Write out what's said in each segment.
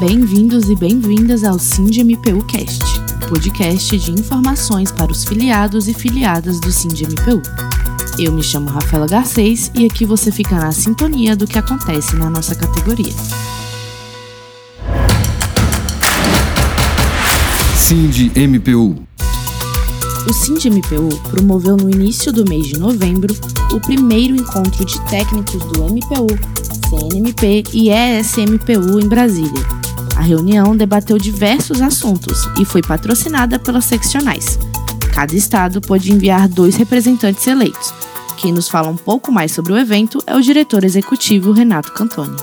Bem-vindos e bem-vindas ao SINDMPU Cast, podcast de informações para os filiados e filiadas do SINDMPU. Eu me chamo Rafaela Garcês e aqui você fica na sintonia do que acontece na nossa categoria. SINDMPU o SINDMPU promoveu no início do mês de novembro o primeiro encontro de técnicos do MPU, CNMP e ESMPU em Brasília. A reunião debateu diversos assuntos e foi patrocinada pelas seccionais. Cada estado pôde enviar dois representantes eleitos. Quem nos fala um pouco mais sobre o evento é o diretor executivo Renato Cantoni.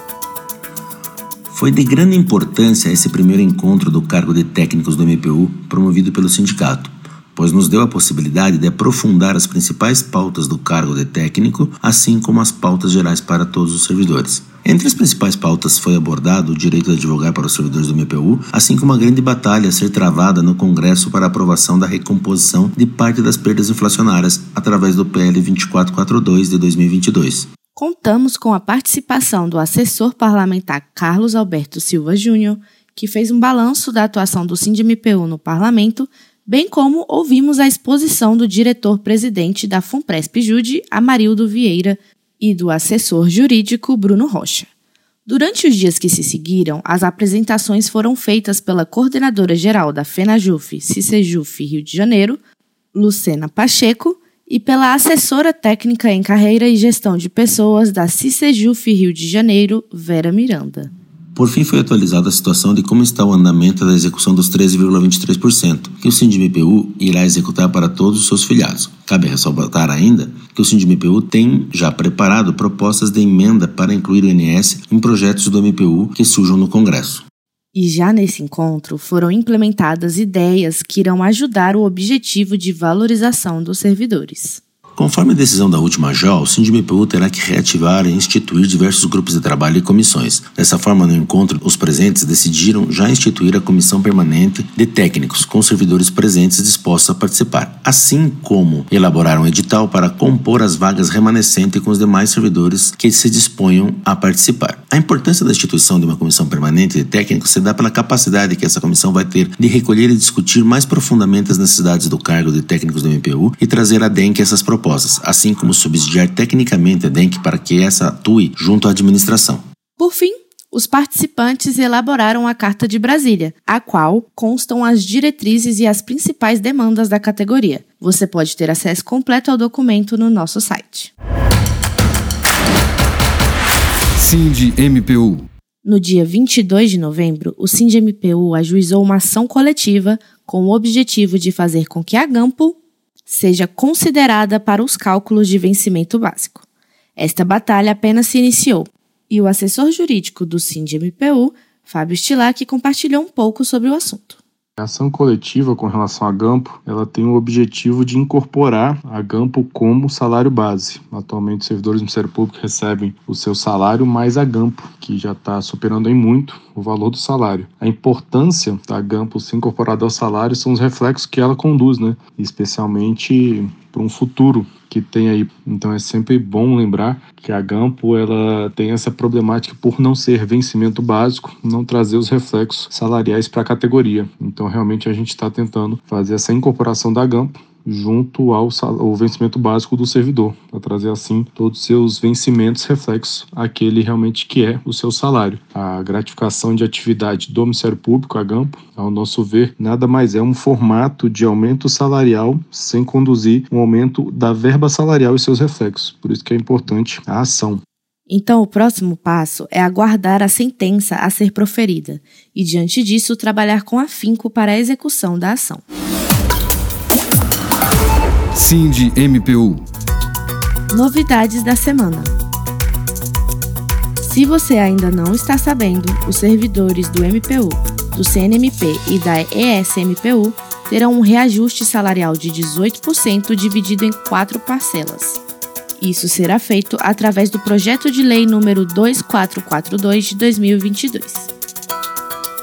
Foi de grande importância esse primeiro encontro do cargo de técnicos do MPU promovido pelo sindicato pois nos deu a possibilidade de aprofundar as principais pautas do cargo de técnico, assim como as pautas gerais para todos os servidores. Entre as principais pautas foi abordado o direito de advogar para os servidores do MPU, assim como a grande batalha a ser travada no Congresso para aprovação da recomposição de parte das perdas inflacionárias através do PL 2442 de 2022. Contamos com a participação do assessor parlamentar Carlos Alberto Silva Júnior, que fez um balanço da atuação do SINDMPU no parlamento bem como ouvimos a exposição do diretor-presidente da FUNPRESP Jude, Amarildo Vieira, e do assessor jurídico Bruno Rocha. Durante os dias que se seguiram, as apresentações foram feitas pela coordenadora geral da FENAJUF, CICEJUF Rio de Janeiro, Lucena Pacheco, e pela assessora técnica em carreira e gestão de pessoas da CICEJUF Rio de Janeiro, Vera Miranda. Por fim, foi atualizada a situação de como está o andamento da execução dos 13,23%, que o SINDMPU irá executar para todos os seus filiados. Cabe ressaltar ainda que o SINDMPU tem já preparado propostas de emenda para incluir o INS em projetos do MPU que surjam no Congresso. E já nesse encontro foram implementadas ideias que irão ajudar o objetivo de valorização dos servidores. Conforme a decisão da última JOL, o SINDMPU terá que reativar e instituir diversos grupos de trabalho e comissões. Dessa forma, no encontro, os presentes decidiram já instituir a comissão permanente de técnicos, com servidores presentes dispostos a participar, assim como elaborar um edital para compor as vagas remanescentes com os demais servidores que se disponham a participar. A importância da instituição de uma comissão permanente de técnicos se dá pela capacidade que essa comissão vai ter de recolher e discutir mais profundamente as necessidades do cargo de técnicos do MPU e trazer a DENC essas propostas propostas, assim como subsidiar tecnicamente a DENC para que essa atue junto à administração. Por fim, os participantes elaboraram a Carta de Brasília, a qual constam as diretrizes e as principais demandas da categoria. Você pode ter acesso completo ao documento no nosso site. Cindy MPU no dia 22 de novembro, o SINDMPU ajuizou uma ação coletiva com o objetivo de fazer com que a GAMPO seja considerada para os cálculos de vencimento básico. Esta batalha apenas se iniciou e o assessor jurídico do SINDMPU, Fábio Stilac, compartilhou um pouco sobre o assunto. A ação coletiva com relação à Gampo, ela tem o objetivo de incorporar a Gampo como salário base. Atualmente, os servidores do Ministério Público recebem o seu salário mais a Gampo, que já está superando em muito o valor do salário. A importância da Gampo ser incorporada ao salário são os reflexos que ela conduz, né? especialmente para um futuro que tem aí. Então é sempre bom lembrar que a Gampo ela tem essa problemática por não ser vencimento básico, não trazer os reflexos salariais para a categoria. Então realmente a gente está tentando fazer essa incorporação da Gampo junto ao, ao vencimento básico do servidor, para trazer assim todos os seus vencimentos reflexos àquele realmente que é o seu salário. A gratificação de atividade do Ministério Público, a GAMPO, ao nosso ver, nada mais é um formato de aumento salarial sem conduzir um aumento da verba salarial e seus reflexos. Por isso que é importante a ação. Então, o próximo passo é aguardar a sentença a ser proferida e, diante disso, trabalhar com afinco para a execução da ação. Cindy MPU. Novidades da semana. Se você ainda não está sabendo, os servidores do MPU, do CNMP e da ESMPU terão um reajuste salarial de 18% dividido em quatro parcelas. Isso será feito através do projeto de lei número 2442 de 2022.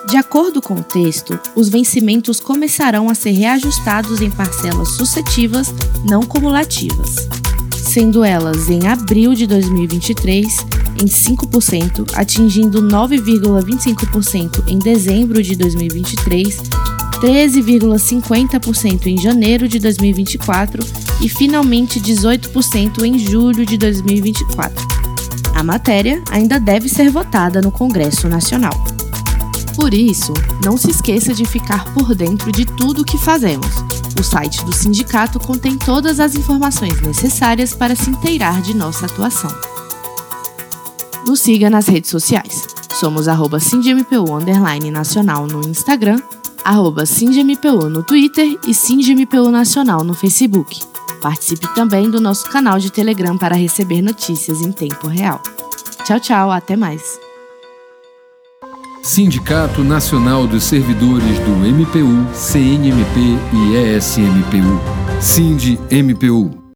De acordo com o texto, os vencimentos começarão a ser reajustados em parcelas sucessivas não cumulativas, sendo elas em abril de 2023, em 5%, atingindo 9,25% em dezembro de 2023, 13,50% em janeiro de 2024 e finalmente 18% em julho de 2024. A matéria ainda deve ser votada no Congresso Nacional. Por isso, não se esqueça de ficar por dentro de tudo o que fazemos. O site do sindicato contém todas as informações necessárias para se inteirar de nossa atuação. Nos siga nas redes sociais. Somos arroba Nacional no Instagram, arroba no Twitter e SindMPU Nacional no Facebook. Participe também do nosso canal de Telegram para receber notícias em tempo real. Tchau, tchau, até mais. Sindicato Nacional dos Servidores do MPU, CNMP e ESMPU. Sind MPU.